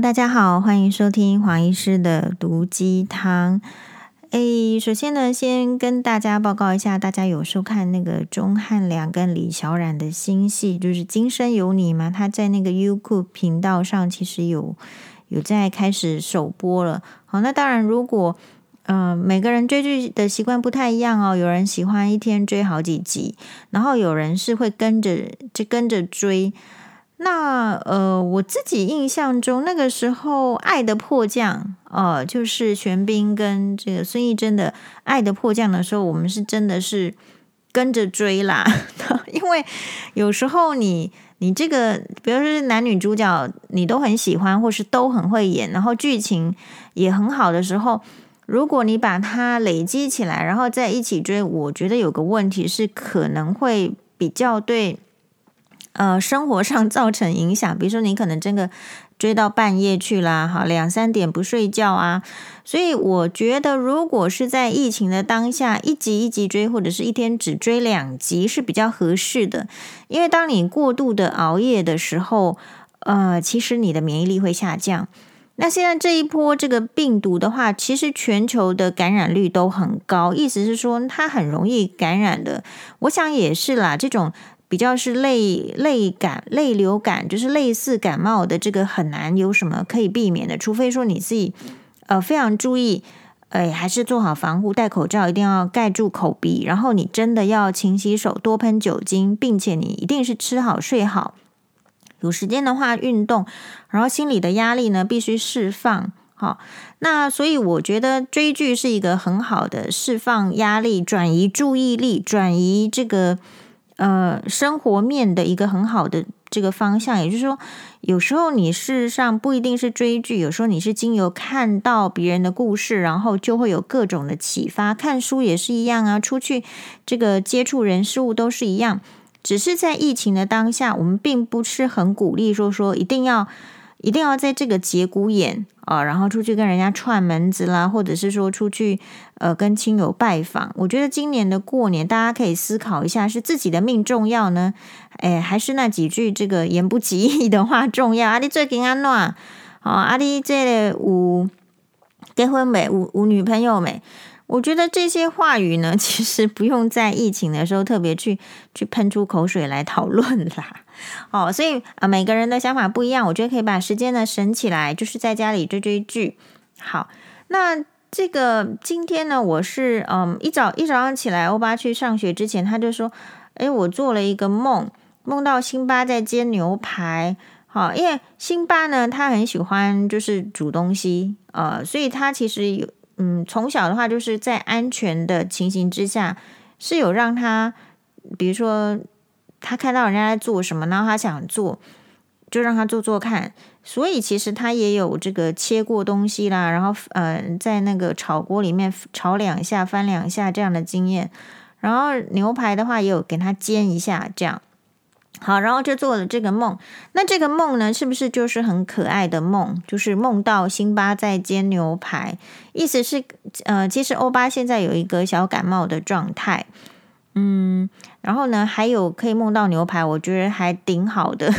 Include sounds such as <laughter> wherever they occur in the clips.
大家好，欢迎收听黄医师的毒鸡汤。诶，首先呢，先跟大家报告一下，大家有收看那个钟汉良跟李小冉的新戏，就是《今生有你》吗？他在那个 YouTube 频道上其实有有在开始首播了。好，那当然，如果嗯、每个人追剧的习惯不太一样哦，有人喜欢一天追好几集，然后有人是会跟着就跟着追。那呃，我自己印象中那个时候，《爱的迫降》呃，就是玄彬跟这个孙艺珍的《爱的迫降》的时候，我们是真的是跟着追啦。<laughs> 因为有时候你你这个，比如说男女主角你都很喜欢，或是都很会演，然后剧情也很好的时候，如果你把它累积起来，然后再一起追，我觉得有个问题是可能会比较对。呃，生活上造成影响，比如说你可能真的追到半夜去啦，哈，两三点不睡觉啊。所以我觉得，如果是在疫情的当下，一集一集追，或者是一天只追两集是比较合适的。因为当你过度的熬夜的时候，呃，其实你的免疫力会下降。那现在这一波这个病毒的话，其实全球的感染率都很高，意思是说它很容易感染的。我想也是啦，这种。比较是类类感、类流感，就是类似感冒的这个很难有什么可以避免的，除非说你自己呃非常注意，哎，还是做好防护，戴口罩，一定要盖住口鼻，然后你真的要勤洗手，多喷酒精，并且你一定是吃好睡好，有时间的话运动，然后心理的压力呢必须释放，好，那所以我觉得追剧是一个很好的释放压力、转移注意力、转移这个。呃，生活面的一个很好的这个方向，也就是说，有时候你事实上不一定是追剧，有时候你是经由看到别人的故事，然后就会有各种的启发。看书也是一样啊，出去这个接触人事物都是一样，只是在疫情的当下，我们并不是很鼓励说说一定要。一定要在这个节骨眼啊，然后出去跟人家串门子啦，或者是说出去呃跟亲友拜访。我觉得今年的过年，大家可以思考一下，是自己的命重要呢，哎，还是那几句这个言不及义的话重要？阿弟最近安怎？哦，阿弟这个有结婚没？有有女朋友没？我觉得这些话语呢，<laughs> 其实不用在疫情的时候特别去去喷出口水来讨论啦。哦，所以啊，每个人的想法不一样，我觉得可以把时间呢省起来，就是在家里追追剧。好，那这个今天呢，我是嗯一早一早上起来，欧巴去上学之前，他就说：“诶，我做了一个梦，梦到辛巴在煎牛排。”好，因为辛巴呢，他很喜欢就是煮东西，呃，所以他其实有嗯从小的话就是在安全的情形之下，是有让他比如说。他看到人家在做什么，然后他想做，就让他做做看。所以其实他也有这个切过东西啦，然后呃，在那个炒锅里面炒两下、翻两下这样的经验。然后牛排的话也有给他煎一下，这样好，然后就做了这个梦。那这个梦呢，是不是就是很可爱的梦？就是梦到辛巴在煎牛排，意思是呃，其实欧巴现在有一个小感冒的状态。嗯，然后呢，还有可以梦到牛排，我觉得还挺好的。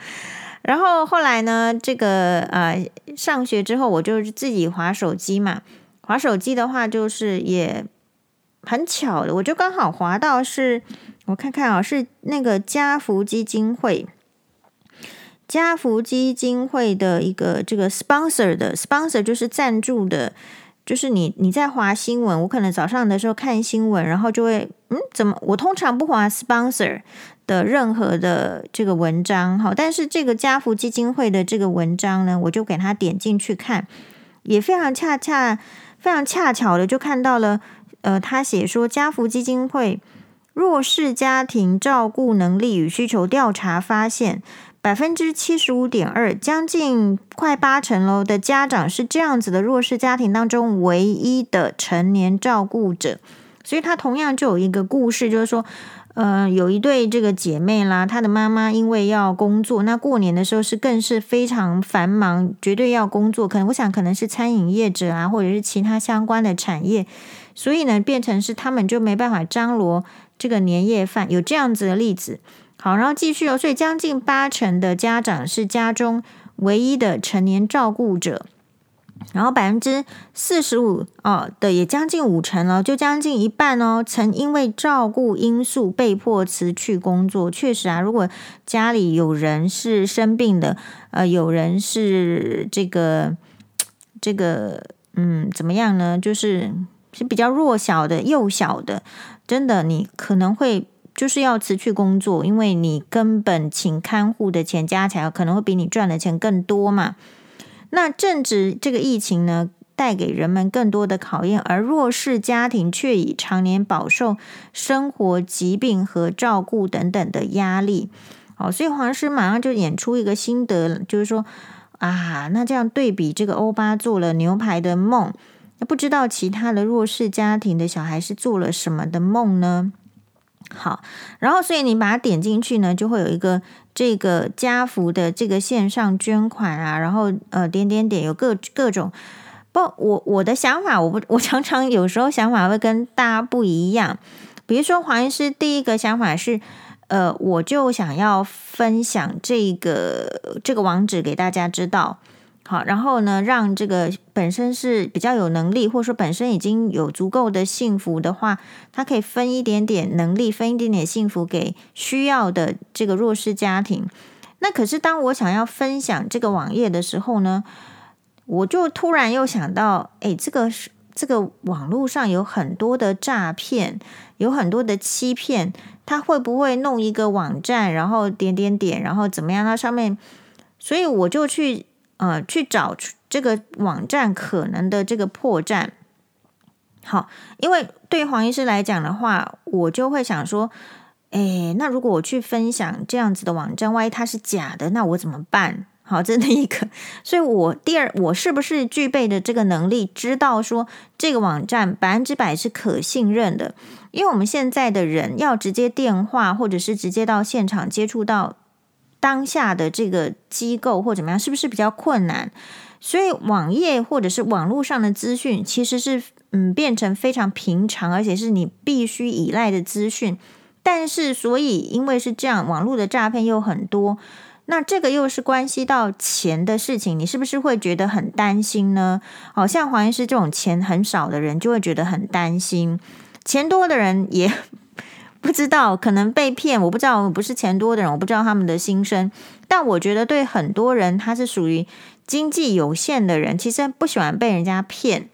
<laughs> 然后后来呢，这个呃，上学之后我就自己滑手机嘛，滑手机的话就是也很巧的，我就刚好滑到是，我看看啊，是那个家福基金会，家福基金会的一个这个 sponsor 的 sponsor 就是赞助的。就是你你在划新闻，我可能早上的时候看新闻，然后就会嗯，怎么我通常不滑 sponsor 的任何的这个文章，好，但是这个家福基金会的这个文章呢，我就给他点进去看，也非常恰恰非常恰巧的就看到了，呃，他写说家福基金会弱势家庭照顾能力与需求调查发现。百分之七十五点二，将近快八成喽的家长是这样子的弱势家庭当中唯一的成年照顾者，所以他同样就有一个故事，就是说，呃，有一对这个姐妹啦，她的妈妈因为要工作，那过年的时候是更是非常繁忙，绝对要工作，可能我想可能是餐饮业者啊，或者是其他相关的产业，所以呢，变成是他们就没办法张罗这个年夜饭，有这样子的例子。好，然后继续哦。所以将近八成的家长是家中唯一的成年照顾者。然后百分之四十五哦的也将近五成了，就将近一半哦，曾因为照顾因素被迫辞去工作。确实啊，如果家里有人是生病的，呃，有人是这个这个嗯怎么样呢？就是是比较弱小的、幼小的，真的你可能会就是要辞去工作，因为你根本请看护的钱加起来可能会比你赚的钱更多嘛。那正值这个疫情呢，带给人们更多的考验，而弱势家庭却已常年饱受生活疾病和照顾等等的压力。好，所以黄师马上就演出一个心得，就是说啊，那这样对比这个欧巴做了牛排的梦，那不知道其他的弱势家庭的小孩是做了什么的梦呢？好，然后所以你把它点进去呢，就会有一个这个家福的这个线上捐款啊，然后呃点点点有各各种不，我我的想法，我不我常常有时候想法会跟大家不一样。比如说黄医师第一个想法是，呃，我就想要分享这个这个网址给大家知道。好，然后呢，让这个本身是比较有能力，或者说本身已经有足够的幸福的话，他可以分一点点能力，分一点点幸福给需要的这个弱势家庭。那可是当我想要分享这个网页的时候呢，我就突然又想到，哎，这个是这个网络上有很多的诈骗，有很多的欺骗，他会不会弄一个网站，然后点点点，然后怎么样？那上面，所以我就去。呃，去找这个网站可能的这个破绽。好，因为对黄医师来讲的话，我就会想说，诶，那如果我去分享这样子的网站，万一它是假的，那我怎么办？好，这是一个。<laughs> 所以我第二，我是不是具备的这个能力，知道说这个网站百分之百是可信任的？因为我们现在的人要直接电话，或者是直接到现场接触到。当下的这个机构或怎么样，是不是比较困难？所以网页或者是网络上的资讯，其实是嗯变成非常平常，而且是你必须依赖的资讯。但是，所以因为是这样，网络的诈骗又很多，那这个又是关系到钱的事情，你是不是会觉得很担心呢？好像黄医师这种钱很少的人，就会觉得很担心；钱多的人也。不知道，可能被骗。我不知道，我不是钱多的人，我不知道他们的心声。但我觉得，对很多人，他是属于经济有限的人，其实不喜欢被人家骗。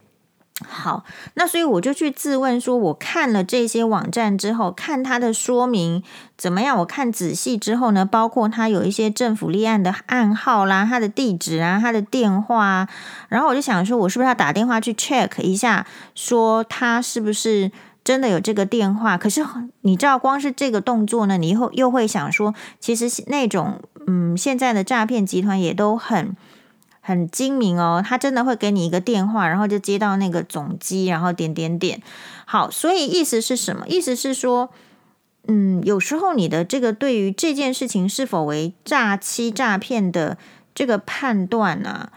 好，那所以我就去自问说，我看了这些网站之后，看他的说明怎么样？我看仔细之后呢，包括他有一些政府立案的案号啦，他的地址啊，他的电话啊，然后我就想说，我是不是要打电话去 check 一下，说他是不是？真的有这个电话，可是你知道，光是这个动作呢，你以后又会想说，其实那种嗯，现在的诈骗集团也都很很精明哦，他真的会给你一个电话，然后就接到那个总机，然后点点点。好，所以意思是什么？意思是说，嗯，有时候你的这个对于这件事情是否为诈欺诈骗的这个判断呢、啊，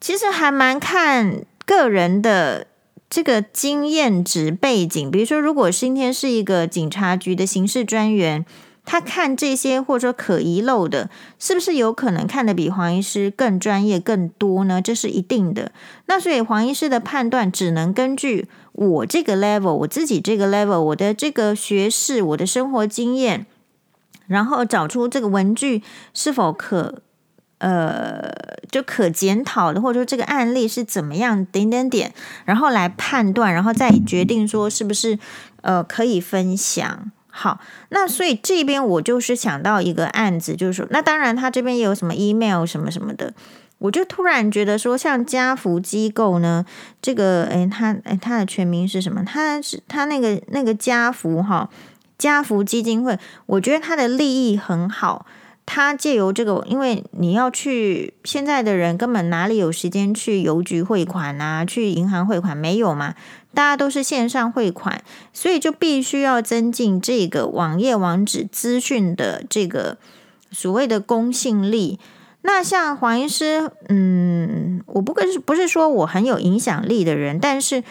其实还蛮看个人的。这个经验值背景，比如说，如果今天是一个警察局的刑事专员，他看这些或者说可遗漏的，是不是有可能看得比黄医师更专业更多呢？这是一定的。那所以黄医师的判断只能根据我这个 level，我自己这个 level，我的这个学识，我的生活经验，然后找出这个文具是否可。呃，就可检讨的，或者说这个案例是怎么样，点点点，然后来判断，然后再决定说是不是呃可以分享。好，那所以这边我就是想到一个案子，就是说，那当然他这边也有什么 email 什么什么的，我就突然觉得说，像家福机构呢，这个诶，他诶，他的全名是什么？他是他那个那个家福哈，家福基金会，我觉得他的利益很好。他借由这个，因为你要去，现在的人根本哪里有时间去邮局汇款啊，去银行汇款没有嘛？大家都是线上汇款，所以就必须要增进这个网页网址资讯的这个所谓的公信力。那像黄医师，嗯，我不跟不是说我很有影响力的人，但是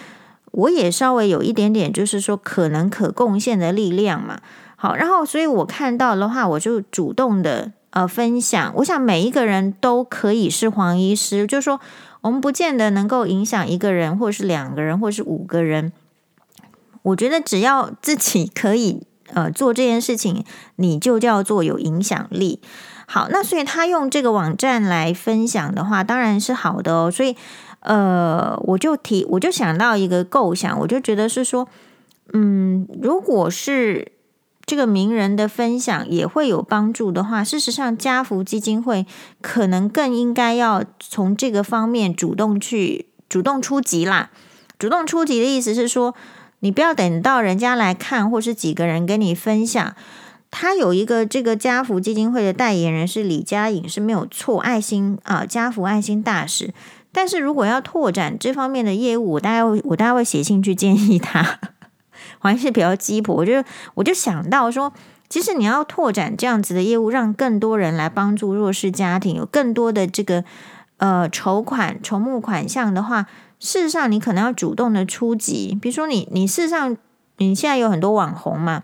我也稍微有一点点，就是说可能可贡献的力量嘛。好，然后所以我看到的话，我就主动的呃分享。我想每一个人都可以是黄医师，就是说我们不见得能够影响一个人，或是两个人，或是五个人。我觉得只要自己可以呃做这件事情，你就叫做有影响力。好，那所以他用这个网站来分享的话，当然是好的哦。所以呃，我就提，我就想到一个构想，我就觉得是说，嗯，如果是。这个名人的分享也会有帮助的话，事实上，家福基金会可能更应该要从这个方面主动去主动出击啦。主动出击的意思是说，你不要等到人家来看，或是几个人跟你分享。他有一个这个家福基金会的代言人是李佳颖，是没有错，爱心啊，家福爱心大使。但是如果要拓展这方面的业务，我大概我大概会写信去建议他。还是比较鸡婆，我就我就想到说，其实你要拓展这样子的业务，让更多人来帮助弱势家庭，有更多的这个呃筹款筹募款项的话，事实上你可能要主动的出击。比如说你你事实上你现在有很多网红嘛。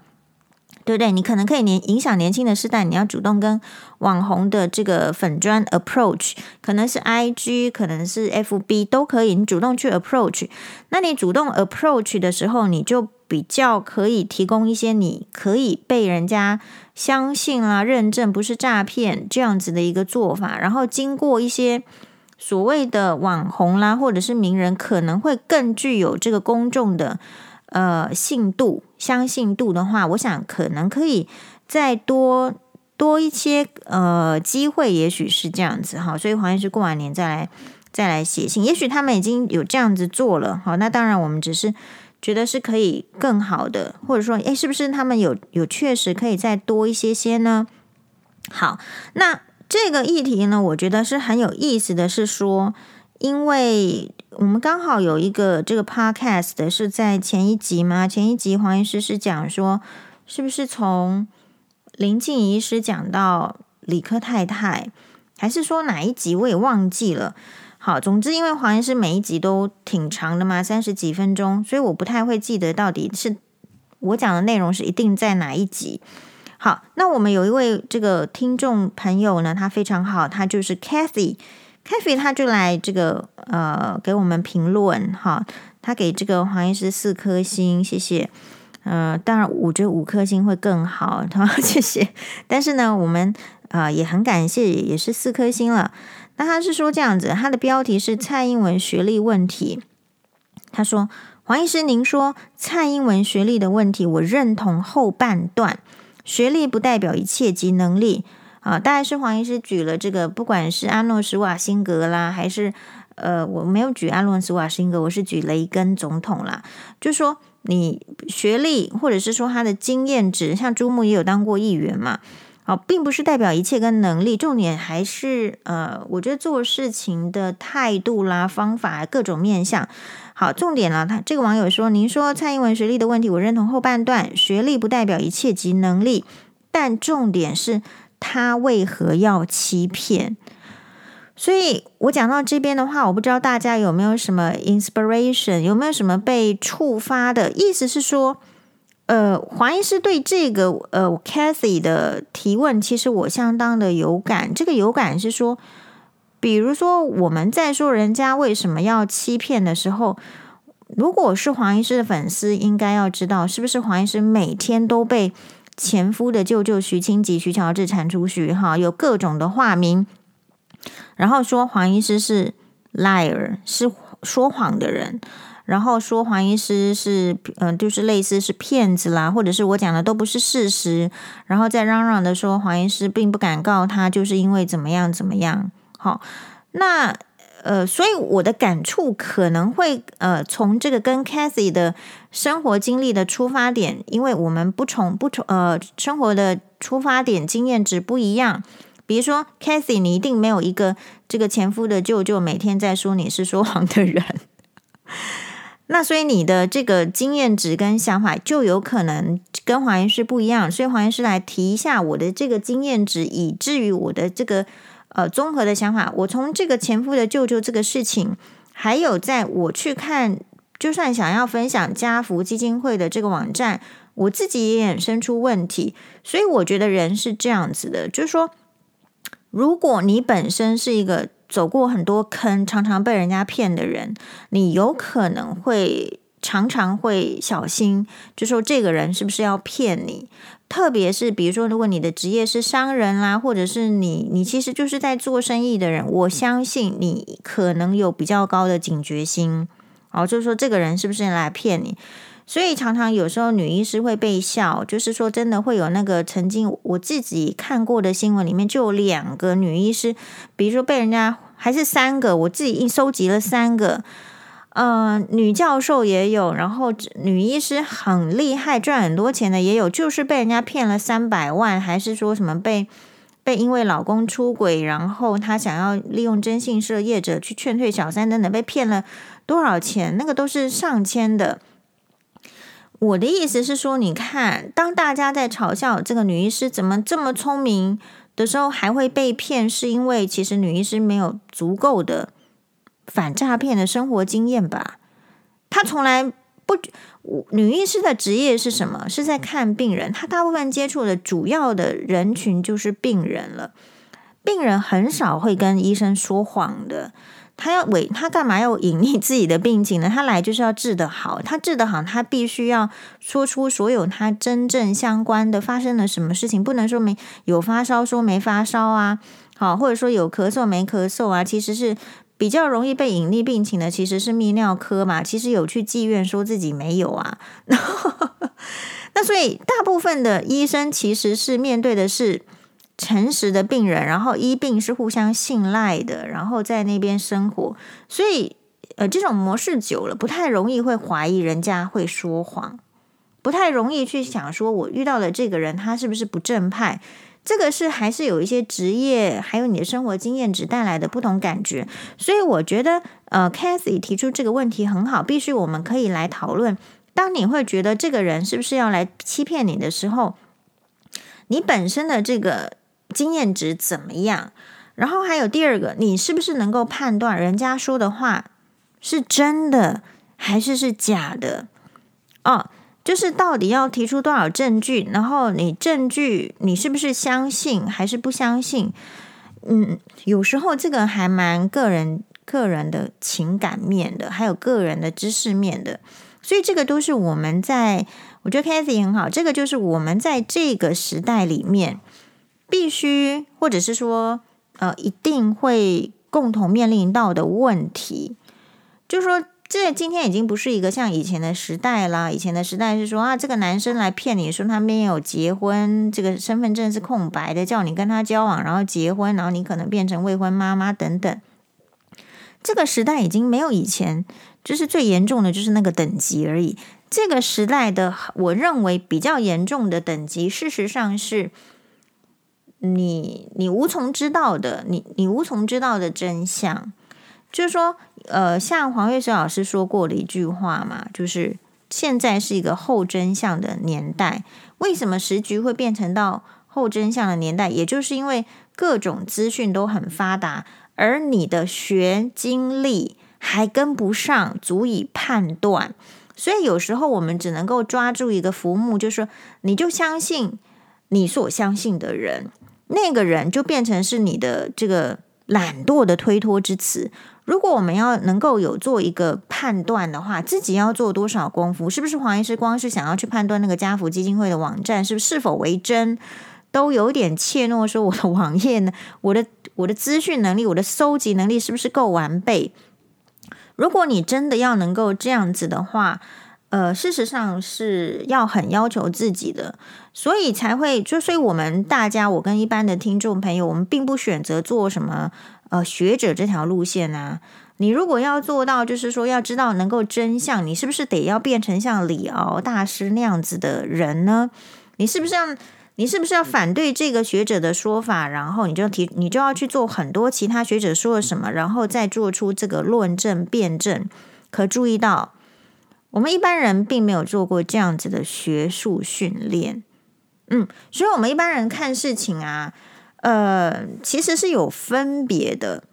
对不对？你可能可以年影响年轻的世代，你要主动跟网红的这个粉砖 approach，可能是 IG，可能是 FB 都可以，你主动去 approach。那你主动 approach 的时候，你就比较可以提供一些你可以被人家相信啦、认证不是诈骗这样子的一个做法。然后经过一些所谓的网红啦，或者是名人，可能会更具有这个公众的。呃，信度、相信度的话，我想可能可以再多多一些呃机会，也许是这样子哈。所以黄医师过完年再来再来写信，也许他们已经有这样子做了。好，那当然我们只是觉得是可以更好的，或者说，诶，是不是他们有有确实可以再多一些些呢？好，那这个议题呢，我觉得是很有意思的是说，因为。我们刚好有一个这个 podcast 是在前一集吗？前一集黄医师是讲说，是不是从林静医师讲到理科太太，还是说哪一集我也忘记了。好，总之因为黄医师每一集都挺长的嘛，三十几分钟，所以我不太会记得到底是我讲的内容是一定在哪一集。好，那我们有一位这个听众朋友呢，他非常好，他就是 Kathy。Kathy 他就来这个呃给我们评论哈，他给这个黄医师四颗星，谢谢。呃，当然我觉得五颗星会更好，<laughs> 他谢谢。但是呢，我们呃也很感谢，也是四颗星了。那他是说这样子，他的标题是蔡英文学历问题。他说黄医师，您说蔡英文学历的问题，我认同后半段，学历不代表一切及能力。啊，大概是黄医师举了这个，不管是阿诺·施瓦辛格啦，还是呃，我没有举阿诺·施瓦辛格，我是举雷根总统啦。就说你学历，或者是说他的经验值，像朱木也有当过议员嘛，好，并不是代表一切跟能力，重点还是呃，我觉得做事情的态度啦、方法各种面向。好，重点了，他这个网友说，您说蔡英文学历的问题，我认同后半段，学历不代表一切及能力，但重点是。他为何要欺骗？所以我讲到这边的话，我不知道大家有没有什么 inspiration，有没有什么被触发的意思？是说，呃，黄医师对这个呃 Cathy 的提问，其实我相当的有感。这个有感是说，比如说我们在说人家为什么要欺骗的时候，如果是黄医师的粉丝，应该要知道，是不是黄医师每天都被。前夫的舅舅徐清吉、徐乔治铲除徐哈，有各种的化名，然后说黄医师是 liar，是说谎的人，然后说黄医师是嗯、就是类似是骗子啦，或者是我讲的都不是事实，然后再嚷嚷的说黄医师并不敢告他，就是因为怎么样怎么样。好，那。呃，所以我的感触可能会呃，从这个跟 Cathy 的生活经历的出发点，因为我们不从不从呃生活的出发点经验值不一样。比如说 Cathy，你一定没有一个这个前夫的舅舅每天在说你是说谎的人，那所以你的这个经验值跟想法就有可能跟黄医师不一样。所以黄医师来提一下我的这个经验值，以至于我的这个。呃，综合的想法，我从这个前夫的舅舅这个事情，还有在我去看，就算想要分享家福基金会的这个网站，我自己也衍生出问题。所以我觉得人是这样子的，就是说，如果你本身是一个走过很多坑、常常被人家骗的人，你有可能会常常会小心，就说这个人是不是要骗你。特别是比如说，如果你的职业是商人啦，或者是你你其实就是在做生意的人，我相信你可能有比较高的警觉心。哦，就是说这个人是不是来骗你？所以常常有时候女医师会被笑，就是说真的会有那个曾经我自己看过的新闻里面就有两个女医师，比如说被人家还是三个，我自己一收集了三个，呃，女教授也有，然后女医师很厉害赚很多钱的也有，就是被人家骗了三百万，还是说什么被被因为老公出轨，然后她想要利用征信社业者去劝退小三等等，被骗了多少钱？那个都是上千的。我的意思是说，你看，当大家在嘲笑这个女医师怎么这么聪明的时候，还会被骗，是因为其实女医师没有足够的反诈骗的生活经验吧？她从来不，女医师的职业是什么？是在看病人，她大部分接触的主要的人群就是病人了。病人很少会跟医生说谎的。他要为，他干嘛要隐匿自己的病情呢？<laughs> 他来就是要治得好，他治得好，他必须要说出所有他真正相关的发生了什么事情，不能说没有发烧说没发烧啊，好，或者说有咳嗽没咳嗽啊，其实是比较容易被隐匿病情的，其实是泌尿科嘛，其实有去妓院说自己没有啊，<laughs> 那所以大部分的医生其实是面对的是。诚实的病人，然后医病是互相信赖的，然后在那边生活，所以呃，这种模式久了，不太容易会怀疑人家会说谎，不太容易去想说，我遇到的这个人他是不是不正派？这个是还是有一些职业，还有你的生活经验值带来的不同感觉。所以我觉得，呃，Cathy 提出这个问题很好，必须我们可以来讨论。当你会觉得这个人是不是要来欺骗你的时候，你本身的这个。经验值怎么样？然后还有第二个，你是不是能够判断人家说的话是真的还是是假的？哦，就是到底要提出多少证据？然后你证据你是不是相信还是不相信？嗯，有时候这个还蛮个人个人的情感面的，还有个人的知识面的，所以这个都是我们在，我觉得 Cathy 很好，这个就是我们在这个时代里面。必须，或者是说，呃，一定会共同面临到的问题，就是说，这今天已经不是一个像以前的时代啦。以前的时代是说啊，这个男生来骗你说他没有结婚，这个身份证是空白的，叫你跟他交往，然后结婚，然后你可能变成未婚妈妈等等。这个时代已经没有以前，就是最严重的就是那个等级而已。这个时代的，我认为比较严重的等级，事实上是。你你无从知道的，你你无从知道的真相，就是说，呃，像黄月水老师说过的一句话嘛，就是现在是一个后真相的年代。为什么时局会变成到后真相的年代？也就是因为各种资讯都很发达，而你的学经历还跟不上，足以判断。所以有时候我们只能够抓住一个浮木，就是说，你就相信你所相信的人。那个人就变成是你的这个懒惰的推脱之词。如果我们要能够有做一个判断的话，自己要做多少功夫？是不是黄医师光是想要去判断那个家福基金会的网站是不是是否为真，都有点怯懦？说我的网页呢，我的我的资讯能力，我的搜集能力是不是够完备？如果你真的要能够这样子的话。呃，事实上是要很要求自己的，所以才会就所以我们大家，我跟一般的听众朋友，我们并不选择做什么呃学者这条路线啊。你如果要做到，就是说要知道能够真相，你是不是得要变成像李敖大师那样子的人呢？你是不是要你是不是要反对这个学者的说法，然后你就提你就要去做很多其他学者说了什么，然后再做出这个论证辩证？可注意到。我们一般人并没有做过这样子的学术训练，嗯，所以我们一般人看事情啊，呃，其实是有分别的。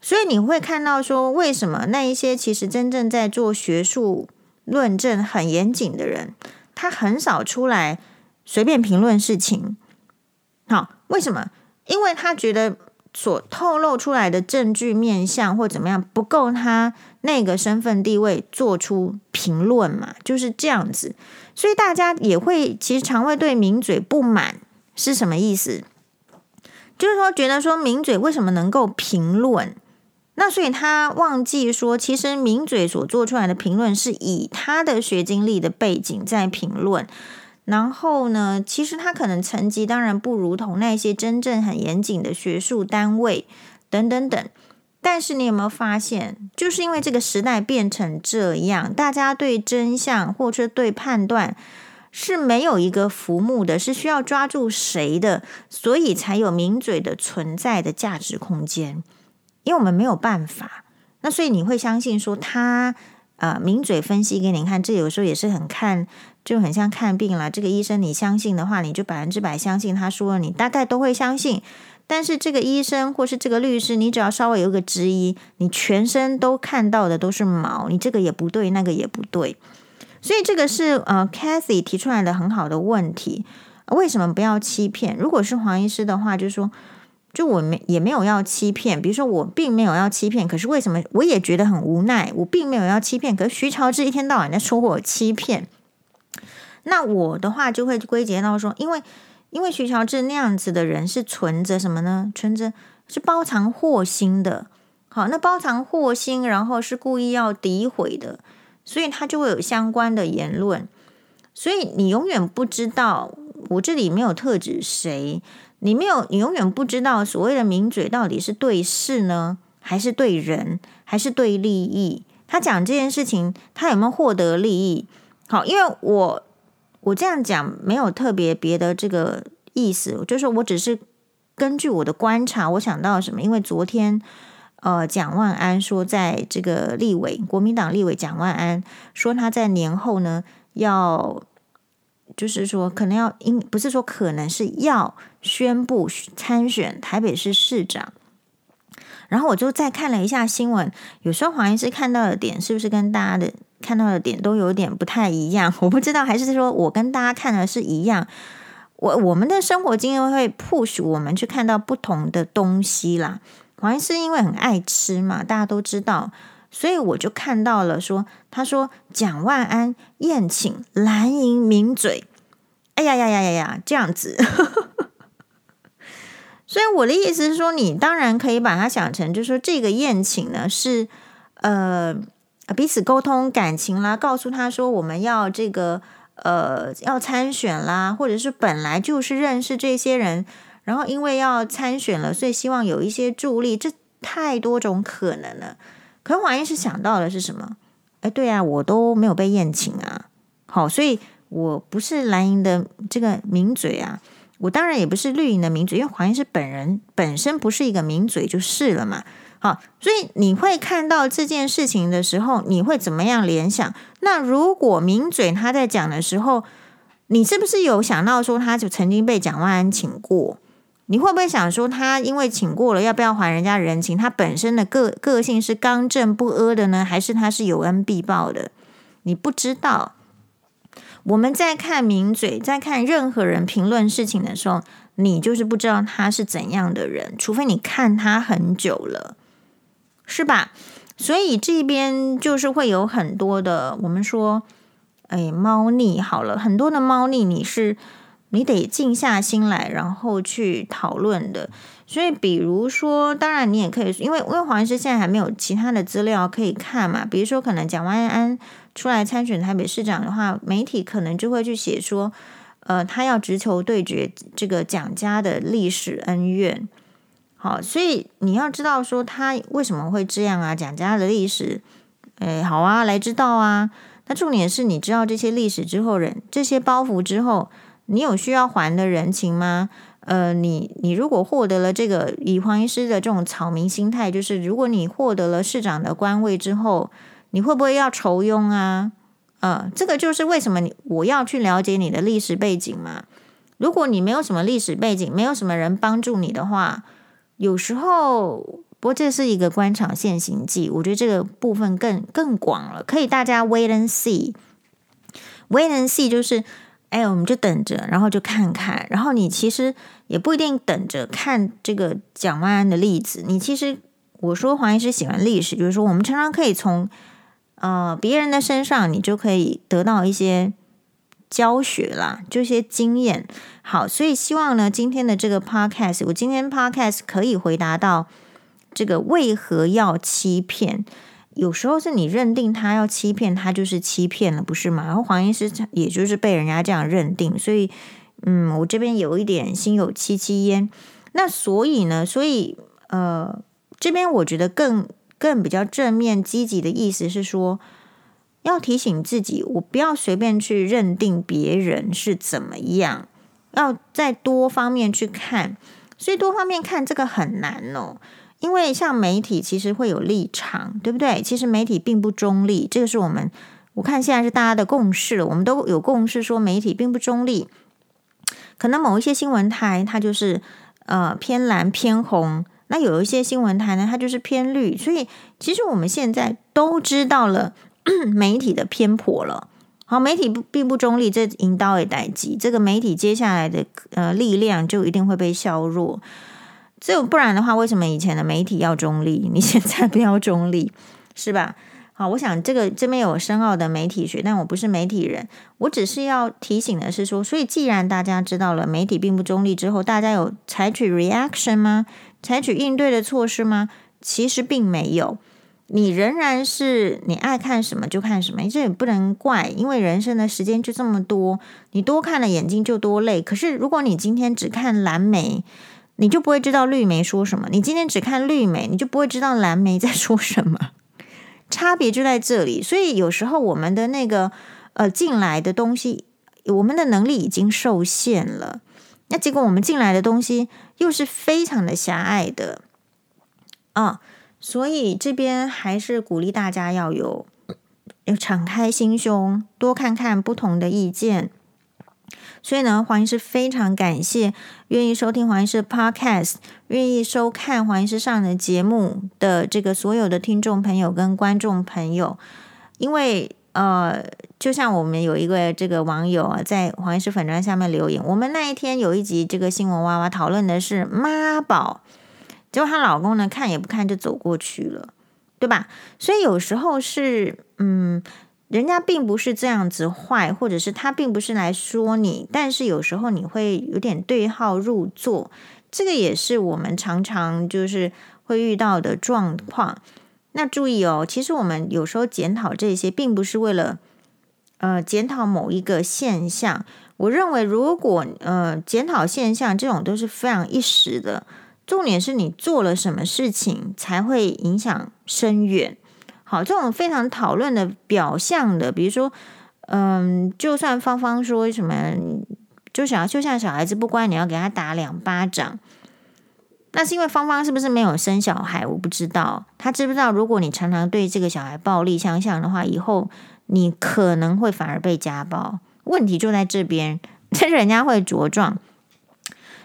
所以你会看到说，为什么那一些其实真正在做学术论证很严谨的人，他很少出来随便评论事情。好，为什么？因为他觉得所透露出来的证据面向或怎么样不够他那个身份地位做出评论嘛，就是这样子，所以大家也会其实常会对名嘴不满是什么意思？就是说觉得说名嘴为什么能够评论？那所以他忘记说，其实名嘴所做出来的评论是以他的学经历的背景在评论。然后呢，其实他可能成绩当然不如同那些真正很严谨的学术单位等等等。但是你有没有发现，就是因为这个时代变成这样，大家对真相或者对判断是没有一个浮木的，是需要抓住谁的，所以才有名嘴的存在的价值空间。因为我们没有办法，那所以你会相信说他呃名嘴分析给你看，这有时候也是很看。就很像看病了，这个医生你相信的话，你就百分之百相信他说，你大概都会相信。但是这个医生或是这个律师，你只要稍微有个质疑，你全身都看到的都是毛，你这个也不对，那个也不对。所以这个是呃，Cathy 提出来的很好的问题，为什么不要欺骗？如果是黄医师的话，就说，就我没也没有要欺骗，比如说我并没有要欺骗，可是为什么我也觉得很无奈？我并没有要欺骗，可是徐乔治一天到晚在说我欺骗。那我的话就会归结到说，因为因为徐乔治那样子的人是存着什么呢？存着是包藏祸心的。好，那包藏祸心，然后是故意要诋毁的，所以他就会有相关的言论。所以你永远不知道，我这里没有特指谁，你没有，你永远不知道所谓的名嘴到底是对事呢，还是对人，还是对利益？他讲这件事情，他有没有获得利益？好，因为我。我这样讲没有特别别的这个意思，就是我只是根据我的观察，我想到什么？因为昨天，呃，蒋万安说，在这个立委国民党立委蒋万安说他在年后呢要，就是说可能要应不是说可能是要宣布参选台北市市长。然后我就再看了一下新闻，有时候黄医师看到的点是不是跟大家的？看到的点都有点不太一样，我不知道还是说我跟大家看的是一样。我我们的生活经验会 push 我们去看到不同的东西啦。黄医师因为很爱吃嘛，大家都知道，所以我就看到了说，他说蒋万安宴请蓝营名嘴，哎呀呀呀呀呀，这样子。所以我的意思是说，你当然可以把它想成，就是说这个宴请呢是呃。彼此沟通感情啦，告诉他说我们要这个呃要参选啦，或者是本来就是认识这些人，然后因为要参选了，所以希望有一些助力，这太多种可能了。可是黄医师想到的是什么？哎，对啊，我都没有被宴请啊，好，所以我不是蓝营的这个名嘴啊，我当然也不是绿营的名嘴，因为黄医师本人本身不是一个名嘴就是了嘛。好，所以你会看到这件事情的时候，你会怎么样联想？那如果名嘴他在讲的时候，你是不是有想到说他就曾经被蒋万安请过？你会不会想说他因为请过了，要不要还人家人情？他本身的个个性是刚正不阿的呢，还是他是有恩必报的？你不知道。我们在看名嘴，在看任何人评论事情的时候，你就是不知道他是怎样的人，除非你看他很久了。是吧？所以这边就是会有很多的，我们说，哎，猫腻好了，很多的猫腻，你是你得静下心来，然后去讨论的。所以，比如说，当然你也可以，因为因为黄医师现在还没有其他的资料可以看嘛。比如说，可能蒋万安出来参选台北市长的话，媒体可能就会去写说，呃，他要直球对决这个蒋家的历史恩怨。好，所以你要知道说他为什么会这样啊？蒋家的历史，哎，好啊，来知道啊。那重点是你知道这些历史之后，人这些包袱之后，你有需要还的人情吗？呃，你你如果获得了这个，以黄医师的这种草民心态，就是如果你获得了市长的官位之后，你会不会要酬庸啊？呃，这个就是为什么你我要去了解你的历史背景嘛。如果你没有什么历史背景，没有什么人帮助你的话。有时候，不过这是一个官场现形记，我觉得这个部分更更广了，可以大家 wait and see，wait and see 就是哎，我们就等着，然后就看看。然后你其实也不一定等着看这个蒋万安的例子。你其实我说黄医师喜欢历史，就是说我们常常可以从呃别人的身上，你就可以得到一些教学啦，就一些经验。好，所以希望呢，今天的这个 podcast，我今天 podcast 可以回答到这个为何要欺骗。有时候是你认定他要欺骗，他就是欺骗了，不是吗？然后黄医师也就是被人家这样认定，所以嗯，我这边有一点心有戚戚焉。那所以呢，所以呃，这边我觉得更更比较正面积极的意思是说，要提醒自己，我不要随便去认定别人是怎么样，要再多方面去看。所以多方面看这个很难哦。因为像媒体其实会有立场，对不对？其实媒体并不中立，这个是我们我看现在是大家的共识。我们都有共识说媒体并不中立，可能某一些新闻台它就是呃偏蓝偏红，那有一些新闻台呢它就是偏绿。所以其实我们现在都知道了 <coughs> 媒体的偏颇了。好，媒体不并不中立，这引导也待机，这个媒体接下来的呃力量就一定会被削弱。这不然的话，为什么以前的媒体要中立？<laughs> 你现在不要中立，是吧？好，我想这个这边有深奥的媒体学，但我不是媒体人，我只是要提醒的是说，所以既然大家知道了媒体并不中立之后，大家有采取 reaction 吗？采取应对的措施吗？其实并没有，你仍然是你爱看什么就看什么，这也不能怪，因为人生的时间就这么多，你多看了眼睛就多累。可是如果你今天只看蓝莓，你就不会知道绿媒说什么。你今天只看绿媒，你就不会知道蓝媒在说什么。差别就在这里。所以有时候我们的那个呃进来的东西，我们的能力已经受限了。那结果我们进来的东西又是非常的狭隘的啊。所以这边还是鼓励大家要有要敞开心胸，多看看不同的意见。所以呢，黄医师非常感谢愿意收听黄医师 Podcast、愿意收看黄医师上的节目的这个所有的听众朋友跟观众朋友。因为呃，就像我们有一个这个网友啊，在黄医师粉砖下面留言，我们那一天有一集这个新闻娃娃讨论的是妈宝，结果她老公呢看也不看就走过去了，对吧？所以有时候是嗯。人家并不是这样子坏，或者是他并不是来说你，但是有时候你会有点对号入座，这个也是我们常常就是会遇到的状况。那注意哦，其实我们有时候检讨这些，并不是为了呃检讨某一个现象。我认为，如果呃检讨现象这种都是非常一时的，重点是你做了什么事情才会影响深远。好，这种非常讨论的表象的，比如说，嗯，就算芳芳说什么，就想就像小孩子不乖，你要给他打两巴掌，那是因为芳芳是不是没有生小孩？我不知道，他知不知道？如果你常常对这个小孩暴力相向的话，以后你可能会反而被家暴。问题就在这边，<laughs> 这人家会茁壮。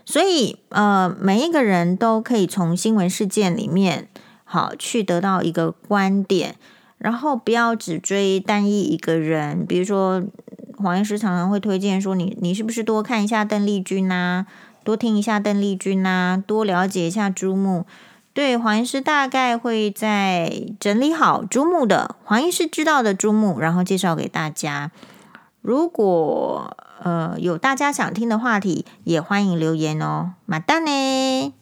所以，呃，每一个人都可以从新闻事件里面。好，去得到一个观点，然后不要只追单一一个人。比如说，黄医师常常会推荐说你，你是不是多看一下邓丽君呐、多听一下邓丽君呐、多了解一下猪木。对，黄医师大概会在整理好猪木的黄医师知道的猪木，然后介绍给大家。如果呃有大家想听的话题，也欢迎留言哦。马丹呢？